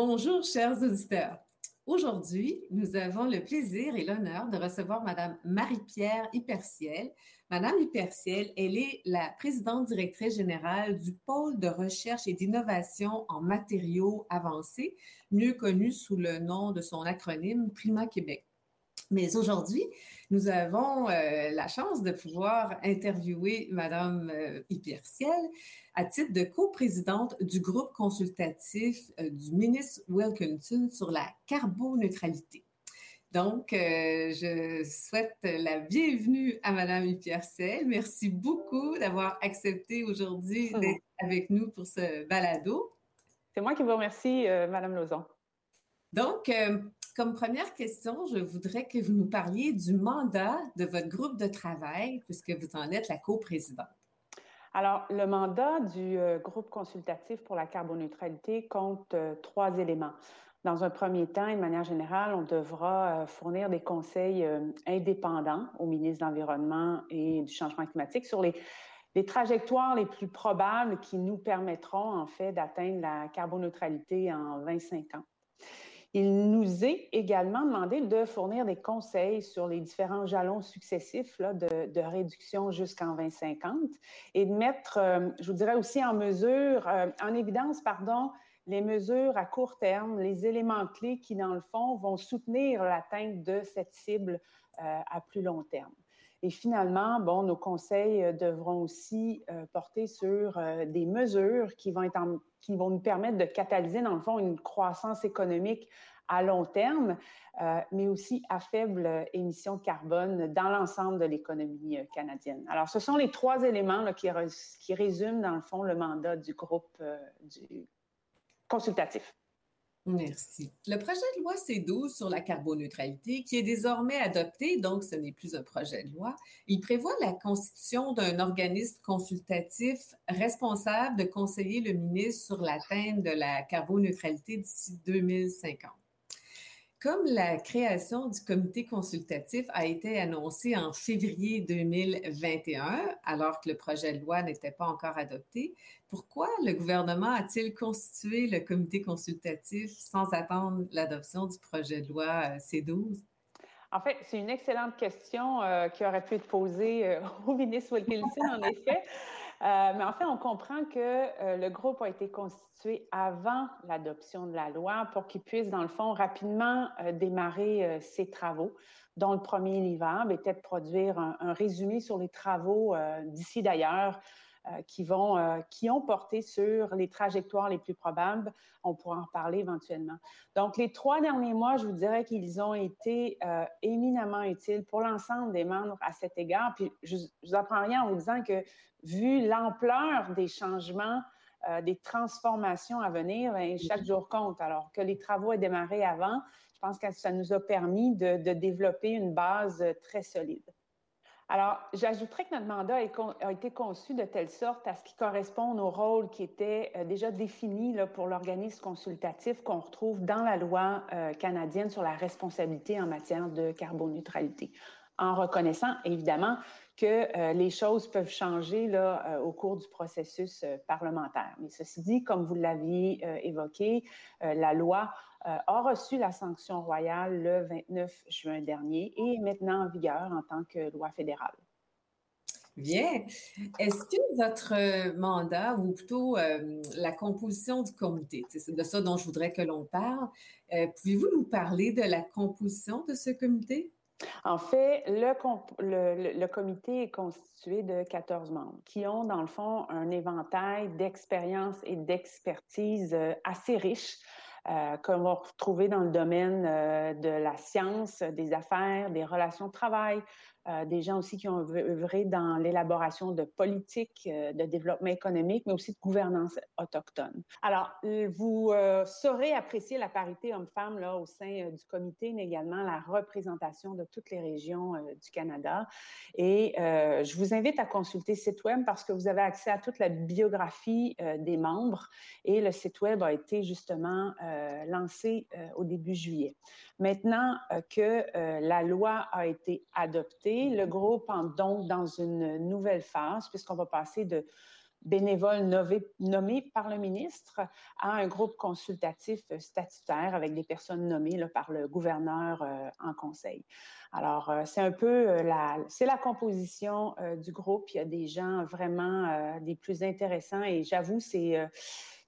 Bonjour, chers auditeurs. Aujourd'hui, nous avons le plaisir et l'honneur de recevoir Madame Marie-Pierre Hyperciel. Madame Hyperciel, elle est la présidente directrice générale du pôle de recherche et d'innovation en matériaux avancés, mieux connu sous le nom de son acronyme Prima Québec. Mais aujourd'hui, nous avons euh, la chance de pouvoir interviewer Madame euh, à titre de coprésidente du groupe consultatif euh, du ministre Wilkinson sur la carboneutralité. Donc, euh, je souhaite la bienvenue à Madame Ipierciel. Merci beaucoup d'avoir accepté aujourd'hui d'être avec nous pour ce balado. C'est moi qui vous remercie, Madame Lozon. Donc, comme première question, je voudrais que vous nous parliez du mandat de votre groupe de travail, puisque vous en êtes la coprésidente. Alors, le mandat du euh, groupe consultatif pour la carboneutralité compte euh, trois éléments. Dans un premier temps, de manière générale, on devra euh, fournir des conseils indépendants au ministre de l'Environnement et du Changement climatique sur les trajectoires les plus probables qui nous permettront, en fait, d'atteindre la carboneutralité en 25 ans. Il nous est également demandé de fournir des conseils sur les différents jalons successifs de, réduction jusqu'en 2050 et de mettre, euh, je vous dirais aussi en mesure, euh, en évidence, pardon, les mesures à court terme, les éléments clés qui, dans le fond, vont soutenir l'atteinte de cette cible euh, à plus long terme. Et finalement, bon, nos conseils devront aussi porter sur des mesures qui vont être qui vont nous permettre de catalyser, dans le fond, une croissance économique à long terme, euh, mais aussi à faible émission de carbone dans l'ensemble de l'économie euh, canadienne. Alors, ce sont les trois éléments qui, résument, dans le fond, le mandat du groupe euh, consultatif. Merci. Le projet de loi C12 sur la carboneutralité, qui est désormais adopté, donc ce n'est plus un projet de loi, il prévoit la constitution d'un organisme consultatif responsable de conseiller le ministre sur l'atteinte de la carboneutralité d'ici 2050. Comme la création du comité consultatif a été annoncée en février 2021, alors que le projet de loi n'était pas encore adopté, pourquoi le gouvernement a-t-il constitué le comité consultatif sans attendre l'adoption du projet de loi euh, C12? En fait, c'est une excellente question euh, qui aurait pu être posée euh, au ministre Wilkinson, en effet. Euh, mais en fait, on comprend que euh, le groupe a été constitué avant l'adoption de la loi pour qu'il puisse, dans le fond, rapidement euh, démarrer ses travaux, dont le premier livrable était de produire un, résumé sur les travaux d'ici d'ailleurs qui vont, euh, qui ont porté sur les trajectoires les plus probables. On pourra en parler éventuellement. Donc, les trois derniers mois, je vous dirais qu'ils ont été euh, éminemment utiles pour l'ensemble des membres à cet égard. Puis, je, je vous apprends rien en vous disant que vu l'ampleur des changements des transformations à venir, ben, chaque jour compte. Alors que les travaux aient démarré avant, je pense que ça nous a permis de développer une base très solide. Alors, j'ajouterais que notre mandat a été conçu de telle sorte à ce qu'il corresponde au rôle qui était euh, déjà défini là, pour l'organisme consultatif qu'on retrouve dans la loi euh, canadienne sur la responsabilité en matière de carboneutralité en reconnaissant évidemment que euh, les choses peuvent changer au cours du processus parlementaire. Mais ceci dit, comme vous l'aviez évoqué, la loi a reçu la sanction royale le 29 juin dernier et est maintenant en vigueur en tant que loi fédérale. Bien. Est-ce que votre mandat, ou plutôt la composition du comité, c'est de ça dont je voudrais que l'on parle, pouvez-vous nous parler de la composition de ce comité? En fait, le, le, le, comité est constitué de 14 membres qui ont, dans le fond, un éventail d'expérience et d'expertise euh, assez riche euh, qu'on va retrouver dans le domaine euh, de la science, des affaires, des relations de travail, euh, des gens aussi qui ont œuvré dans l'élaboration de politiques euh, de développement économique, mais aussi de gouvernance autochtone. Alors, vous euh, saurez apprécier la parité homme-femme là au sein du comité, mais également la représentation de toutes les régions du Canada. Et je vous invite à consulter le site web parce que vous avez accès à toute la biographie des membres et le site web a été justement lancé au début juillet. Maintenant que la loi a été adoptée, le groupe entre donc dans une nouvelle phase, puisqu'on va passer de, bénévoles nommés, par le ministre à un groupe consultatif statutaire avec des personnes nommées par le gouverneur en conseil. Alors, c'est un peu la, c'est la composition du groupe. Il y a des gens vraiment des plus intéressants et j'avoue, c'est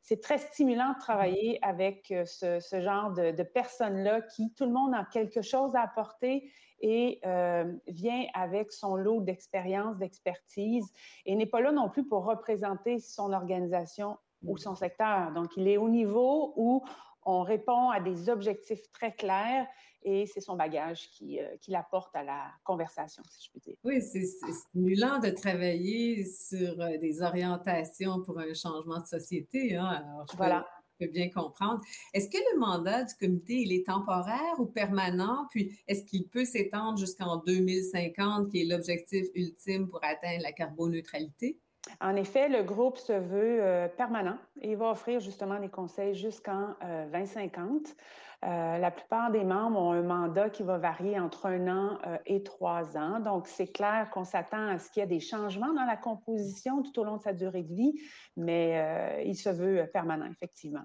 c'est très stimulant de travailler avec ce, genre de, de personnes-là qui, tout le monde a quelque chose à apporter et euh, vient avec son lot d'expérience, d'expertise et n'est pas là non plus pour représenter son organisation ou son secteur. Donc, il est au niveau où on répond à des objectifs très clairs et c'est son bagage qui, euh, qui l'apporte à la conversation, si je peux dire. Oui, c'est stimulant de travailler sur euh, des orientations pour un changement de société. Hein. Alors, voilà bien comprendre. Est-ce que le mandat du comité, est temporaire ou permanent? Puis, est-ce qu'il peut s'étendre jusqu'en 2050, qui est l'objectif ultime pour atteindre la carboneutralité? En effet, le groupe se veut euh, permanent et va offrir justement des conseils jusqu'en 2050. Euh, euh, la plupart des membres ont un mandat qui va varier entre un an et trois ans. Donc, c'est clair qu'on s'attend à ce qu'il y ait des changements dans la composition tout au long de sa durée de vie, mais il se veut permanent, effectivement.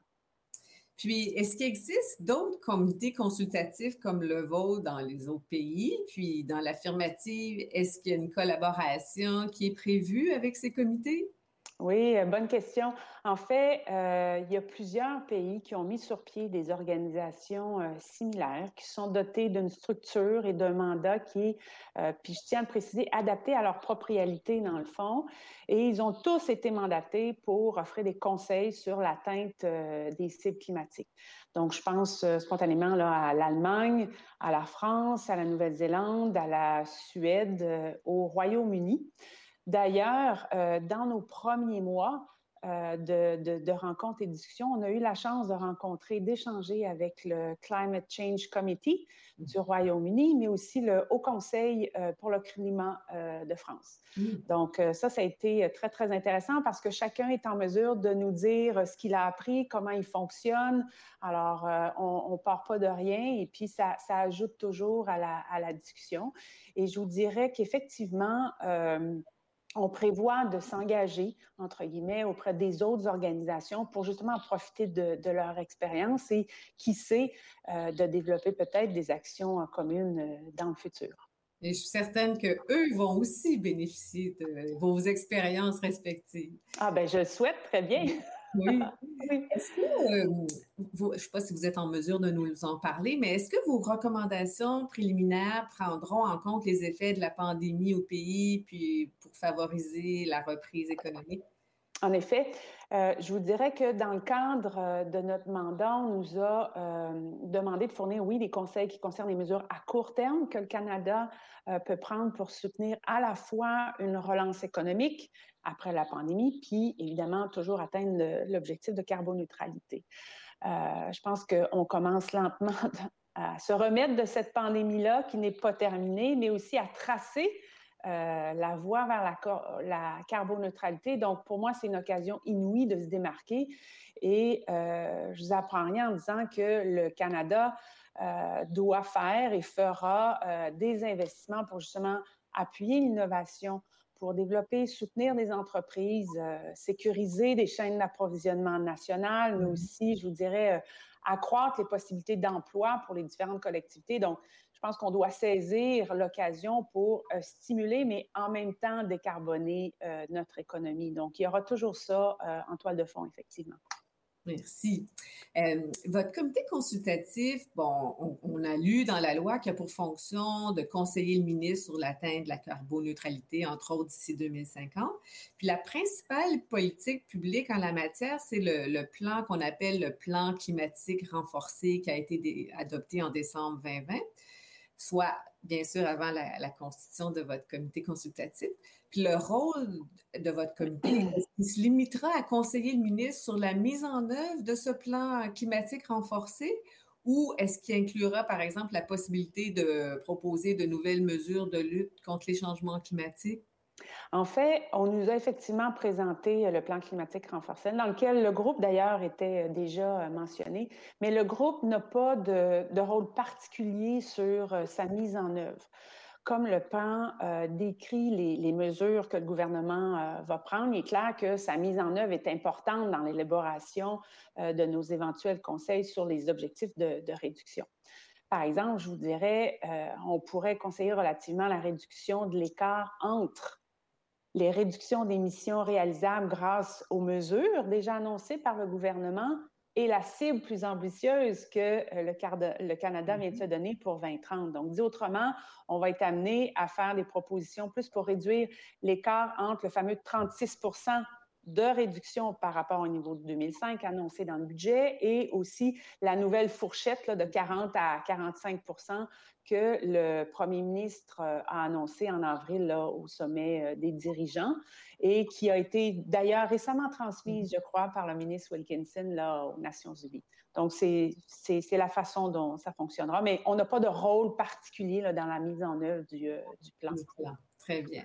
Puis, est-ce qu'il existe d'autres comités consultatifs comme le vôtre dans les autres pays? Puis, dans l'affirmative, est-ce qu'il y a une collaboration qui est prévue avec ces comités? Oui, euh, bonne question. En fait, euh, il y a plusieurs pays qui ont mis sur pied des organisations euh, similaires, qui sont dotées d'une structure et d'un mandat qui est, puis je tiens à le préciser, adapté à leur propre réalité dans le fond. Et ils ont tous été mandatés pour offrir des conseils sur l'atteinte des cibles climatiques. Donc, je pense spontanément là, à l'Allemagne, à la France, à la Nouvelle-Zélande, à la Suède, au Royaume-Uni. D'ailleurs, euh, dans nos premiers mois euh, de, rencontres et discussions, on a eu la chance de rencontrer, d'échanger avec le Climate Change Committee du Royaume-Uni, mais aussi le Haut Conseil euh, pour le climat de France. Mm. Donc, ça, ça a été très, très intéressant parce que chacun est en mesure de nous dire ce qu'il a appris, comment il fonctionne. Alors, on ne part pas de rien et puis ça, ajoute toujours à la, à la, discussion. Et je vous dirais qu'effectivement, on prévoit de s'engager, entre guillemets, auprès des autres organisations pour justement profiter de, leur expérience et, qui sait, euh, de développer peut-être des actions communes euh, dans le futur. Et je suis certaine qu'eux vont aussi bénéficier de vos expériences respectives. Ah ben je le souhaite très bien. Oui. Est-ce que, euh, je ne sais pas si vous êtes en mesure de nous en parler, mais est-ce que vos recommandations préliminaires prendront en compte les effets de la pandémie au pays, puis pour favoriser la reprise économique? En effet, euh, je vous dirais que dans le cadre euh, de notre mandat, on nous a demandé de fournir, oui, des conseils qui concernent les mesures à court terme que le Canada peut prendre pour soutenir à la fois une relance économique, après la pandémie, puis évidemment toujours atteindre l'objectif de carboneutralité. Euh, je pense qu'on commence lentement à se remettre de cette pandémie-là qui n'est pas terminée, mais aussi à tracer euh, la voie vers la, carboneutralité. Donc, pour moi, c'est une occasion inouïe de se démarquer. Et euh, je vous apprends rien en disant que le Canada doit faire et fera des investissements pour justement appuyer l'innovation pour développer, soutenir des entreprises, euh, sécuriser des chaînes d'approvisionnement nationales, mais mmh aussi, je vous dirais, euh, accroître les possibilités d'emploi pour les différentes collectivités. Donc, je pense qu'on doit saisir l'occasion pour euh, stimuler, mais en même temps décarboner notre économie. Donc, il y aura toujours ça en toile de fond, effectivement. Merci. Euh, votre comité consultatif, bon, on, a lu dans la loi qu'il a pour fonction de conseiller le ministre sur l'atteinte de la carboneutralité, entre autres d'ici 2050. Puis la principale politique publique en la matière, c'est le, plan qu'on appelle le plan climatique renforcé qui a été adopté en décembre 2020, soit bien sûr avant la constitution de votre comité consultatif le rôle de votre comité, se limitera à conseiller le ministre sur la mise en œuvre de ce plan climatique renforcé? Ou est-ce qu'il inclura, par exemple, la possibilité de proposer de nouvelles mesures de lutte contre les changements climatiques? En fait, on nous a effectivement présenté le plan climatique renforcé, dans lequel le groupe d'ailleurs était déjà mentionné, mais le groupe n'a pas de, rôle particulier sur sa mise en œuvre. comme le plan décrit les, mesures que le gouvernement va prendre, il est clair que sa mise en œuvre est importante dans l'élaboration de nos éventuels conseils sur les objectifs de, de réduction. Par exemple, je vous dirais, on pourrait conseiller relativement la réduction de l'écart entre les réductions d'émissions réalisables grâce aux mesures déjà annoncées par le gouvernement et la cible plus ambitieuse que euh, le, Canada vient de se mm-hmm. donner pour 2030. Donc, dit autrement, on va être amené à faire des propositions plus pour réduire l'écart entre le fameux 36 de réduction par rapport au niveau de 2005 annoncé dans le budget et aussi la nouvelle fourchette de 40 à 45 que le premier ministre euh, a annoncé en avril au sommet euh, des dirigeants et qui a été d'ailleurs récemment transmise, je crois, par le ministre Wilkinson là, aux Nations Unies. Donc, c'est la façon dont ça fonctionnera, mais on n'a pas de rôle particulier dans la mise en œuvre du, euh, du plan. Très bien.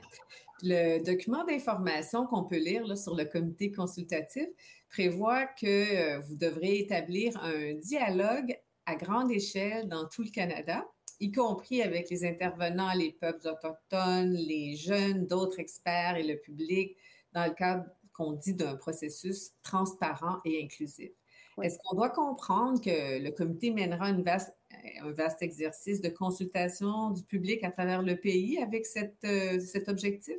Le document d'information qu'on peut lire sur le comité consultatif prévoit que vous devrez établir un dialogue à grande échelle dans tout le Canada y compris avec les intervenants, les peuples autochtones, les jeunes, d'autres experts et le public, dans le cadre qu'on dit d'un processus transparent et inclusif. Est-ce qu'on doit comprendre que le comité mènera une vaste, un vaste exercice de consultation du public à travers le pays avec cette, euh, cet objectif?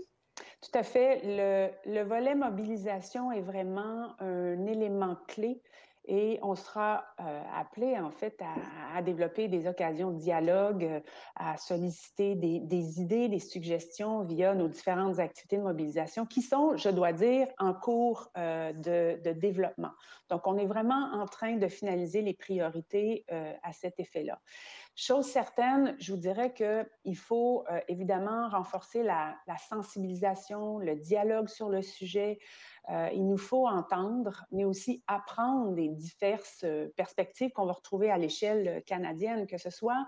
Tout à fait. Le, le, volet mobilisation est vraiment un élément clé et on sera euh, appelé en fait à, développer des occasions de dialogue, euh, à solliciter des, idées, des suggestions via nos différentes activités de mobilisation qui sont, je dois dire, en cours euh, de, développement. Donc, on est vraiment en train de finaliser les priorités à cet effet-là. Chose certaine, je vous dirais qu'il faut évidemment renforcer la, la, sensibilisation, le dialogue sur le sujet, euh, il nous faut entendre, mais aussi apprendre des diverses euh, perspectives qu'on va retrouver à l'échelle canadienne, que ce soit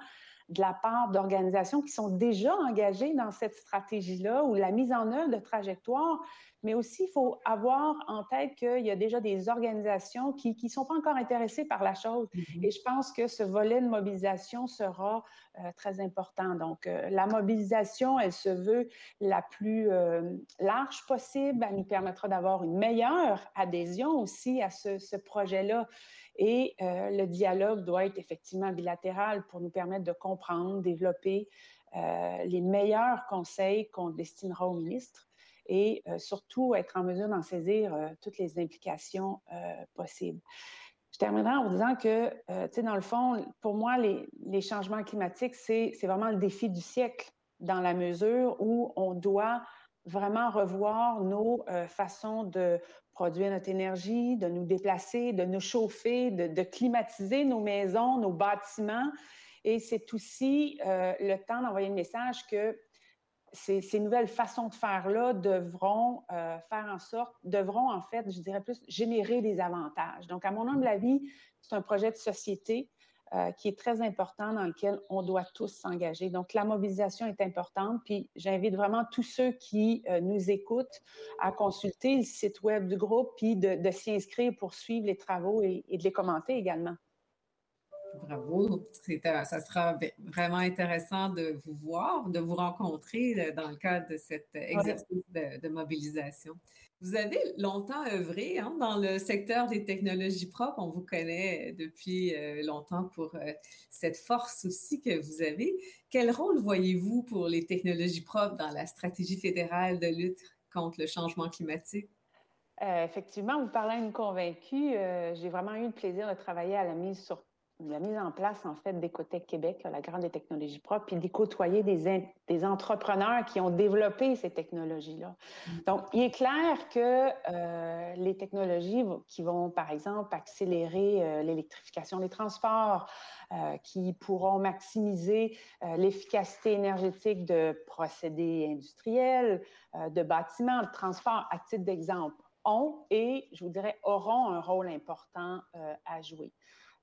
de la part d'organisations qui sont déjà engagées dans cette stratégie-là ou la mise en œuvre de trajectoires, mais aussi il faut avoir en tête qu'il y a déjà des organisations qui ne sont pas encore intéressées par la chose. Mm-hmm. Et je pense que ce volet de mobilisation sera euh, très important. Donc, euh, la mobilisation, elle se veut la plus euh, large possible. Elle nous permettra d'avoir une meilleure adhésion aussi à ce, ce projet-là. Et le dialogue doit être effectivement bilatéral pour nous permettre de comprendre, développer les meilleurs conseils qu'on destinera au ministre et euh, surtout être en mesure d'en saisir euh, toutes les implications euh, possibles. Je terminerai en vous disant que, tu sais, dans le fond, pour moi, les changements climatiques, c'est vraiment le défi du siècle dans la mesure où on doit vraiment revoir nos façons de produire notre énergie, de nous déplacer, de nous chauffer, de, climatiser nos maisons, nos bâtiments. Et c'est aussi le temps d'envoyer le message que ces, nouvelles façons de faire-là devront euh, faire en sorte, devront en fait, je dirais plus, générer des avantages. Donc, à mon humble avis, c'est un projet de société euh, qui est très important dans lequel on doit tous s'engager. Donc, la mobilisation est importante. Puis, j'invite vraiment tous ceux qui euh, nous écoutent à consulter le site web du groupe, puis de, s'y inscrire pour suivre les travaux et de les commenter également. Bravo. Ça sera vraiment intéressant de vous voir, de vous rencontrer euh, dans le cadre de cet exercice de, mobilisation. Vous avez longtemps œuvré hein, dans le secteur des technologies propres. On vous connaît depuis euh, longtemps pour euh, cette force aussi que vous avez. Quel rôle voyez-vous pour les technologies propres dans la stratégie fédérale de lutte contre le changement climatique? effectivement, vous parlez à une convaincue. J'ai vraiment eu le plaisir de travailler à la mise sur la mise en place, en fait, d'Écotech Québec, la grande des technologies propres, puis d'y côtoyer des, des, entrepreneurs qui ont développé ces technologies-là. Mm. Donc, il est clair que euh, les technologies qui vont, par exemple, accélérer euh, l'électrification des transports, euh, qui pourront maximiser l'efficacité énergétique de procédés industriels, de bâtiments, de transports, à titre d'exemple, ont et, je vous dirais, auront un rôle important à jouer.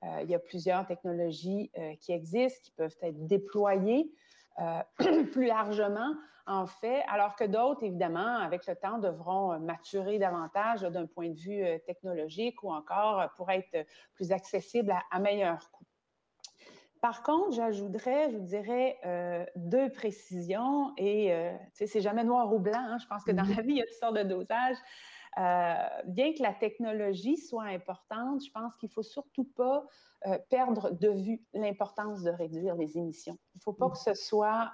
Euh, il y a plusieurs technologies euh, qui existent, qui peuvent être déployées euh, plus largement, en fait, alors que d'autres, évidemment, avec le temps, devront maturer davantage d'un point de vue technologique ou encore pour être plus accessibles à, meilleur coût. Par contre, j'ajouterais, je vous dirais, euh, deux précisions. Et euh, c'est jamais noir ou blanc. Hein. Je pense que dans mm-hmm. la vie, il y a toutes sortes de dosages. Euh, bien que la technologie soit importante, je pense qu'il ne faut surtout pas perdre de vue l'importance de réduire les émissions. Il ne faut pas mm. que ce soit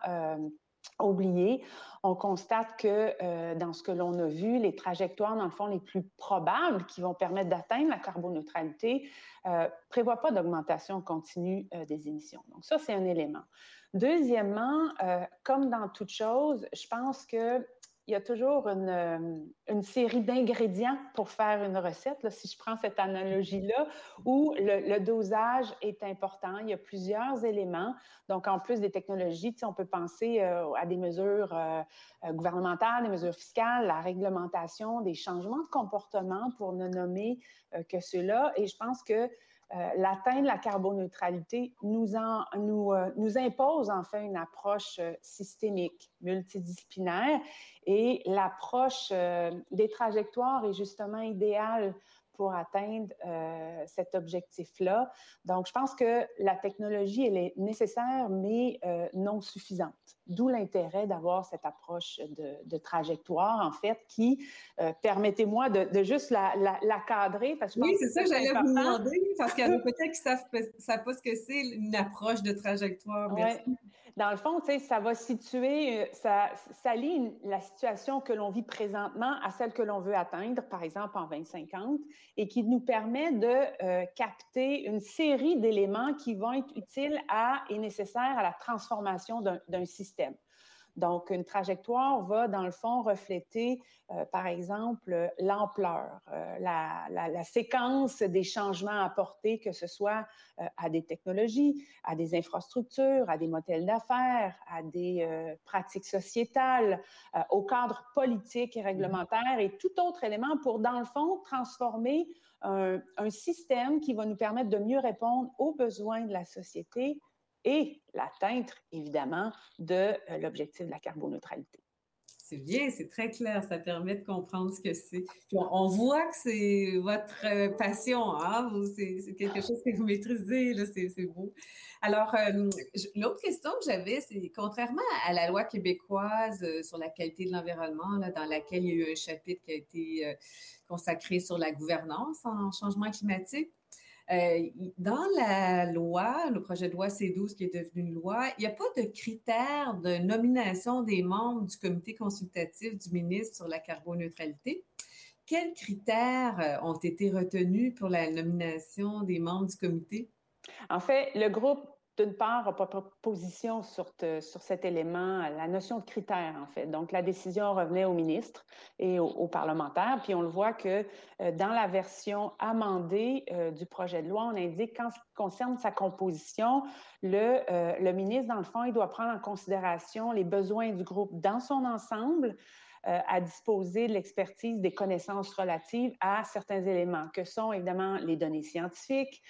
oublié. On constate que euh, dans ce que l'on a vu, les trajectoires, dans le fond, les plus probables qui vont permettre d'atteindre la carboneutralité ne euh, prévoient pas d'augmentation continue euh, des émissions. Donc ça, c'est un élément. Deuxièmement, comme dans toute chose, je pense que il y a toujours une, euh, une série d'ingrédients pour faire une recette, si je prends cette analogie-là, où le, dosage est important. Il y a plusieurs éléments. Donc, en plus des technologies, on peut penser euh, à des mesures euh, gouvernementales, des mesures fiscales, la réglementation, des changements de comportement pour ne nommer que cela. Et je pense que euh, l'atteinte de la carboneutralité nous, euh, nous, impose enfin une approche euh, systémique, multidisciplinaire, et l'approche des trajectoires est justement idéale pour atteindre cet objectif-là. Donc, je pense que la technologie, elle est nécessaire, mais non suffisante. D'où l'intérêt d'avoir cette approche de, trajectoire, en fait, qui, euh, permettez-moi de, juste la, cadrer. Parce que oui, c'est ça que j'allais vous demander, parce qu'il y a peut-être qui ne savent, pas ce que c'est une approche de trajectoire. Merci. Dans le fond, ça va situer, euh, ça, ça lie la situation que l'on vit présentement à celle que l'on veut atteindre, par exemple en 2050, et qui nous permet de euh, capter une série d'éléments qui vont être utiles à et nécessaires à la transformation d'un système. Donc, une trajectoire va, dans le fond, refléter, euh, par exemple, l'ampleur, euh, la, séquence des changements apportés, que ce soit euh, à des technologies, à des infrastructures, à des modèles d'affaires, à des pratiques sociétales, au cadre politique et réglementaire et tout autre élément pour, dans le fond, transformer un, un système qui va nous permettre de mieux répondre aux besoins de la société et l'atteinte, évidemment, de euh, l'objectif de la carboneutralité. C'est bien, c'est très clair, ça permet de comprendre ce que c'est. On, voit que c'est votre euh, passion, hein? c'est quelque chose que vous maîtrisez, c'est beau. Alors, euh, l'autre question que j'avais, c'est contrairement à la loi québécoise sur la qualité de l'environnement, dans laquelle il y a eu un chapitre qui a été consacré sur la gouvernance en changement climatique, euh, dans la loi, le projet de loi C12 qui est devenu une loi, il n'y a pas de critères de nomination des membres du comité consultatif du ministre sur la carboneutralité. Quels critères euh, ont été retenus pour la nomination des membres du comité? En fait, le groupe d'une part, n'a pas position sur, sur cet élément, la notion de critère, en fait. Donc, la décision revenait au ministre et aux, parlementaires. Puis, on le voit que euh, dans la version amendée euh, du projet de loi, on indique qu'en ce qui concerne sa composition, le, euh, le ministre, dans le fond, il doit prendre en considération les besoins du groupe dans son ensemble, à disposer de l'expertise des connaissances relatives à certains éléments, que sont évidemment les données scientifiques,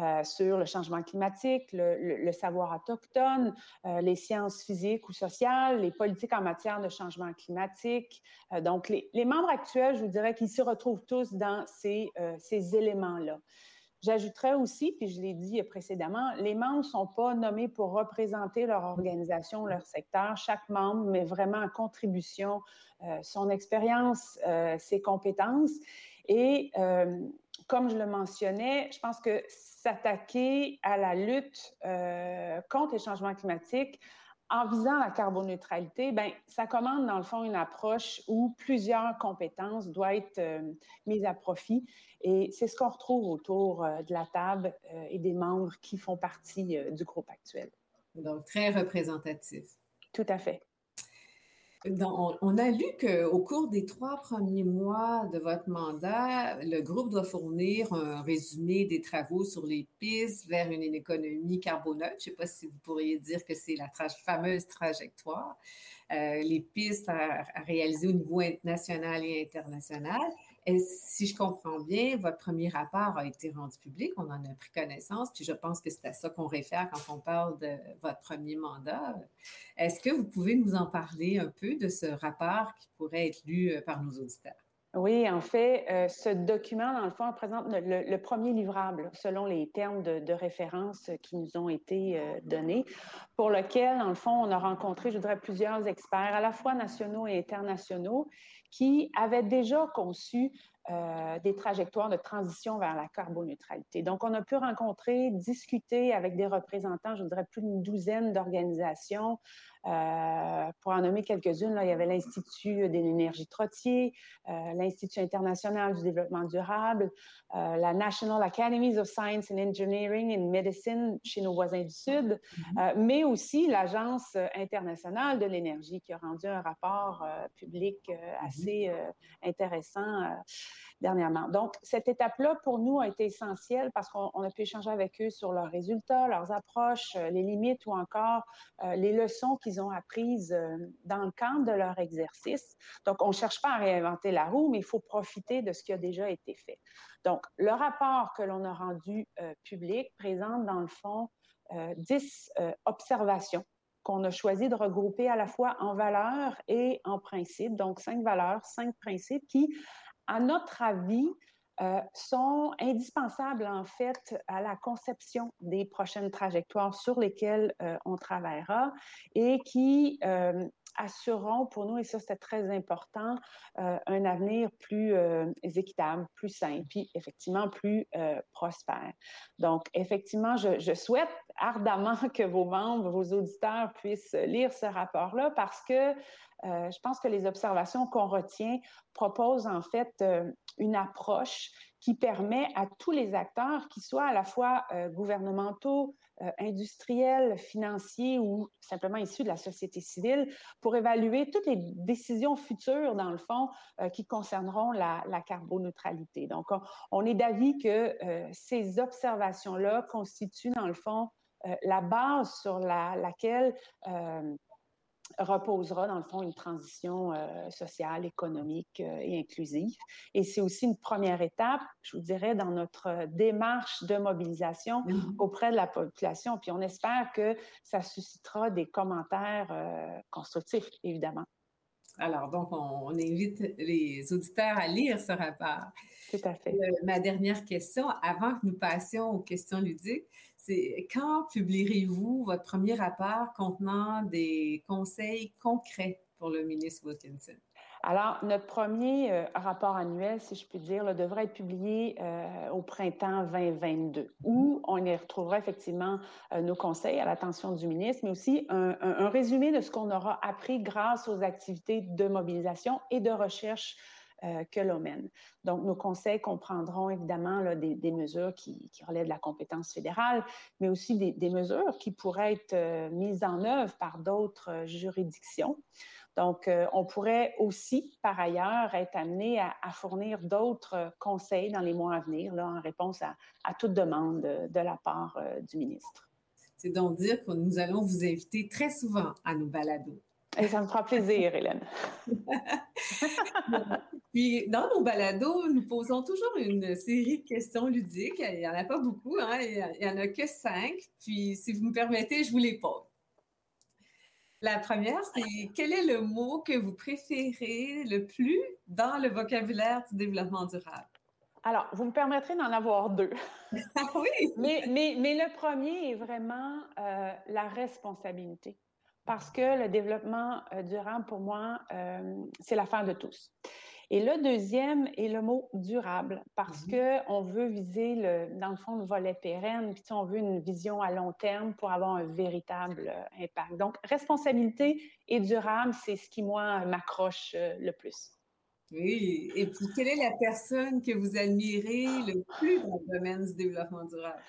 euh, sur le changement climatique, le, savoir autochtone, euh, les sciences physiques ou sociales, les politiques en matière de changement climatique. Euh, donc, les, membres actuels, je vous dirais qu'ils se retrouvent tous dans ces éléments-là. J'ajouterais aussi, puis je l'ai dit précédemment, les membres ne sont pas nommés pour représenter leur organisation, leur secteur. Chaque membre met vraiment en contribution son expérience, ses compétences. Et comme je le mentionnais, je pense que s'attaquer à la lutte euh, contre les changements climatiques en visant la carboneutralité, ben, ça commande dans le fond une approche où plusieurs compétences doivent être euh, mises à profit. Et c'est ce qu'on retrouve autour euh, de la table et des membres qui font partie du groupe actuel. Donc, très représentatif. Tout à fait on, a lu qu'au cours des trois premiers mois de votre mandat, le groupe doit fournir un résumé des travaux sur les pistes vers une économie carboneutre. Je ne sais pas si vous pourriez dire que c'est la fameuse trajectoire, euh, les pistes à, réaliser au niveau national et international. Et si je comprends bien, votre premier rapport a été rendu public, on en a pris connaissance, puis je pense que c'est à ça qu'on réfère quand on parle de votre premier mandat. Est-ce que vous pouvez nous en parler un peu de ce rapport qui pourrait être lu euh, par nos auditeurs? Oui, en fait, euh, ce document, dans le fond, présente le, premier livrable selon les termes de, référence qui nous ont été euh, donnés, pour lequel, dans le fond, on a rencontré, je dirais, plusieurs experts, à la fois nationaux et internationaux, qui avaient déjà conçu euh, des trajectoires de transition vers la carboneutralité. Donc, on a pu rencontrer, discuter avec des représentants, je dirais plus d'une douzaine d'organisations, euh, pour en nommer quelques-unes, il y avait l'Institut de l'énergie Trottier, euh, l'Institut international du développement durable, la National Academies of Science and Engineering and Medicine chez nos voisins du Sud, mm-hmm. mais aussi l'Agence internationale de l'énergie qui a rendu un rapport public mm-hmm. assez intéressant Donc, cette étape-là, pour nous, a été essentielle parce qu'on a pu échanger avec eux sur leurs résultats, leurs approches, les limites ou encore les leçons qu'ils ont apprises euh, dans le cadre de leur exercice. Donc, on ne cherche pas à réinventer la roue, mais il faut profiter de ce qui a déjà été fait. Donc, le rapport que l'on a rendu euh, public présente, dans le fond, 10 euh, observations qu'on a choisi de regrouper à la fois en valeurs et en principes. Donc, cinq valeurs, cinq principes qui, à notre avis, euh, sont indispensables en fait à la conception des prochaines trajectoires sur lesquelles euh, on travaillera et qui euh, assureront pour nous, et ça c'est très important, un avenir plus équitable, plus sain, puis effectivement plus prospère. Donc effectivement, je, souhaite ardemment que vos membres, vos auditeurs puissent lire ce rapport-là parce que euh, je pense que les observations qu'on retient proposent en fait euh, une approche qui permet à tous les acteurs, qui soient à la fois euh, gouvernementaux, industriels, financiers ou simplement issus de la société civile, pour évaluer toutes les décisions futures, dans le fond, qui concerneront la, carboneutralité. Donc, on, est d'avis que ces observations-là constituent, dans le fond, la base sur laquelle reposera, dans le fond, une transition euh, sociale, économique euh, et inclusive. Et c'est aussi une première étape, je vous dirais, dans notre démarche de mobilisation mmh auprès de la population. Puis on espère que ça suscitera des commentaires euh, constructifs, évidemment. Alors, donc, on, invite les auditeurs à lire ce rapport. Tout à fait. ma dernière question, avant que nous passions aux questions ludiques, quand publierez-vous votre premier rapport contenant des conseils concrets pour le ministre Wilkinson? Alors, notre premier euh, rapport annuel, si je puis dire, devrait être publié euh, au printemps 2022, où on y retrouvera effectivement euh, nos conseils à l'attention du ministre, mais aussi un, résumé de ce qu'on aura appris grâce aux activités de mobilisation et de recherche que l'on mène. Donc, nos conseils comprendront évidemment des, mesures qui, relèvent de la compétence fédérale, mais aussi des mesures qui pourraient être mises en œuvre par d'autres juridictions. Donc, euh, on pourrait aussi, par ailleurs, être amené à, fournir d'autres conseils dans les mois à venir, en réponse à, toute demande de, la part euh, du ministre. C'est donc dire que nous allons vous inviter très souvent à nos balados. Et ça me fera plaisir, Hélène. Puis, dans nos balados, nous posons toujours une série de questions ludiques. Il n'y en a pas beaucoup, hein? il n'y en a que cinq. Puis, si vous me permettez, je vous les pose. La première, c'est quel est le mot que vous préférez le plus dans le vocabulaire du développement durable? Alors, vous me permettrez d'en avoir deux. Ah oui! mais, mais, mais, le premier est vraiment euh, la responsabilité. Parce que le développement euh, durable, pour moi, euh, c'est l'affaire de tous. Et le deuxième est le mot durable, parce mmh qu'on veut viser, le, dans le fond, le volet pérenne, puis on veut une vision à long terme pour avoir un véritable euh, impact. Donc, responsabilité et durable, c'est ce qui, moi, m'accroche euh, le plus. Oui, et puis quelle est la personne que vous admirez le plus dans le domaine du développement durable?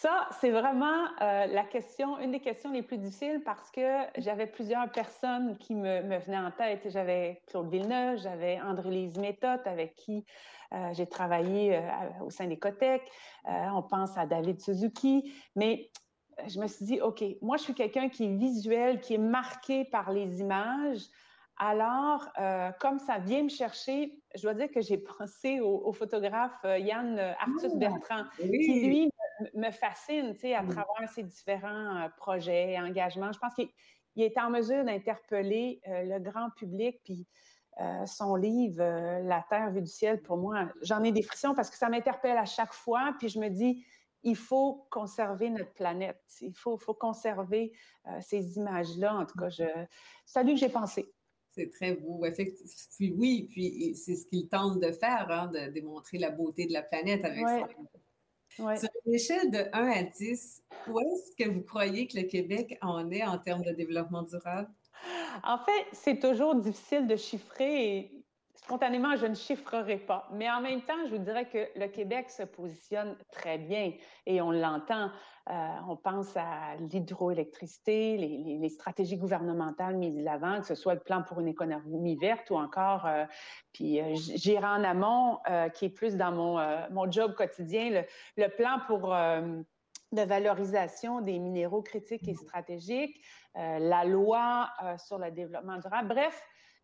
Ça, c'est vraiment euh, la question, une des questions les plus difficiles parce que j'avais plusieurs personnes qui me, venaient en tête. J'avais Claude Villeneuve, j'avais André-Lise Méthode avec qui euh, j'ai travaillé euh, au sein des COTEC. on pense à David Suzuki, mais je me suis dit, OK, moi, je suis quelqu'un qui est visuel, qui est marqué par les images. Alors, comme ça vient me chercher, je dois dire que j'ai pensé au, photographe Yann Arthus ah, Bertrand, qui lui me fascine, tu sais, à mmh. travers ses différents euh, projets et engagements. Je pense qu'il est en mesure d'interpeller euh, le grand public. Puis son livre La Terre vue du ciel, pour moi, j'en ai des frissons parce que ça m'interpelle à chaque fois. Puis je me dis, il faut conserver notre planète. Il faut, faut conserver ces images-là. En tout cas, je... c'est à lui que j'ai pensé. C'est très beau. Effectivement. Puis oui, puis c'est ce qu'il tente de faire, hein, de démontrer la beauté de la planète avec ça. Sur une échelle de 1 à 10, où est-ce que vous croyez que le Québec en est en termes de développement durable? En fait, c'est toujours difficile de chiffrer spontanément, je ne chiffrerai pas. Mais en même temps, je vous dirais que le Québec se positionne très bien et on l'entend. Euh, on pense à l'hydroélectricité, les, stratégies gouvernementales mises de l'avant, que ce soit le plan pour une économie verte ou encore, euh, puis euh, j'irai en amont, qui est plus dans mon, mon job quotidien, le, le plan pour de valorisation des minéraux critiques et stratégiques, la loi sur le développement durable. Bref,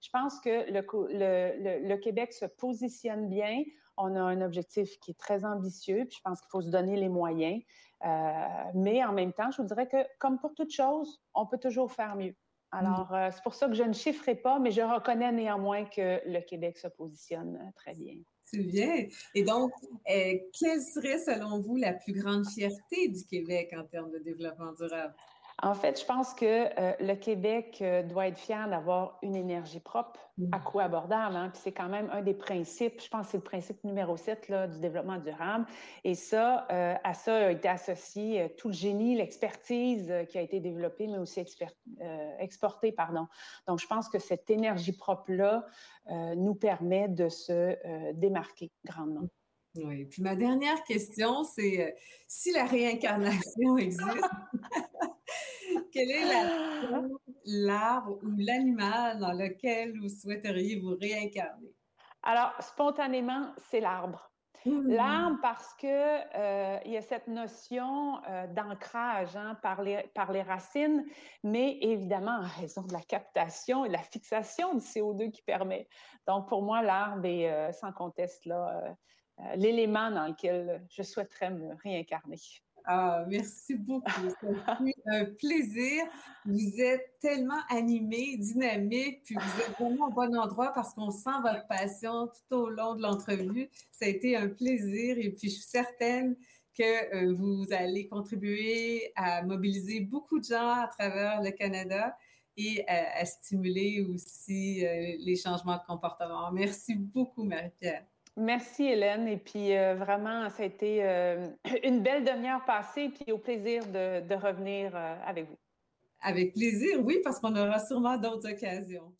je pense que le, Québec se positionne bien. On a un objectif qui est très ambitieux, puis je pense qu'il faut se donner les moyens. Euh, mais en même temps, je vous dirais que, comme pour toute chose, on peut toujours faire mieux. Alors, euh, c'est pour ça que je ne chiffrerai pas, mais je reconnais néanmoins que le Québec se positionne euh, très bien. C'est bien. Et donc, quelle serait, selon vous, la plus grande fierté du Québec en termes de développement durable? En fait, je pense que euh, le Québec euh, doit être fier d'avoir une énergie propre, mmh. à coût abordable. Hein. Puis c'est quand même un des principes, je pense que c'est le principe numéro 7 là, du développement durable. Et ça, euh, à ça a été associé tout le génie, l'expertise qui a été développée, mais aussi exportée. Pardon. Donc, je pense que cette énergie propre-là nous permet de se démarquer grandement. Oui. Puis ma dernière question, c'est si la réincarnation existe, quel est l'arbre ou l'animal dans lequel vous souhaiteriez vous réincarner? Alors, spontanément, c'est l'arbre. Mmh. L'arbre parce que euh, il y a cette notion euh, d'ancrage hein, par, les, par les racines, mais évidemment en raison de la captation et de la fixation du CO2 qui permet. Donc pour moi, l'arbre est euh, sans conteste là l'élément dans lequel je souhaiterais me réincarner. Ah, merci beaucoup. C'est un plaisir. Vous êtes tellement animé, dynamique, puis vous êtes vraiment au bon endroit parce qu'on sent votre passion tout au long de l'entrevue. Ça a été un plaisir et puis je suis certaine que euh, vous allez contribuer à mobiliser beaucoup de gens à travers le Canada et à, stimuler aussi euh, les changements de comportement. Merci beaucoup, Marie-Pierre. Merci Hélène. Et puis euh, vraiment, ça a été euh, une belle demi-heure passée, puis au plaisir de, revenir euh, avec vous. Avec plaisir, oui, parce qu'on aura sûrement d'autres occasions.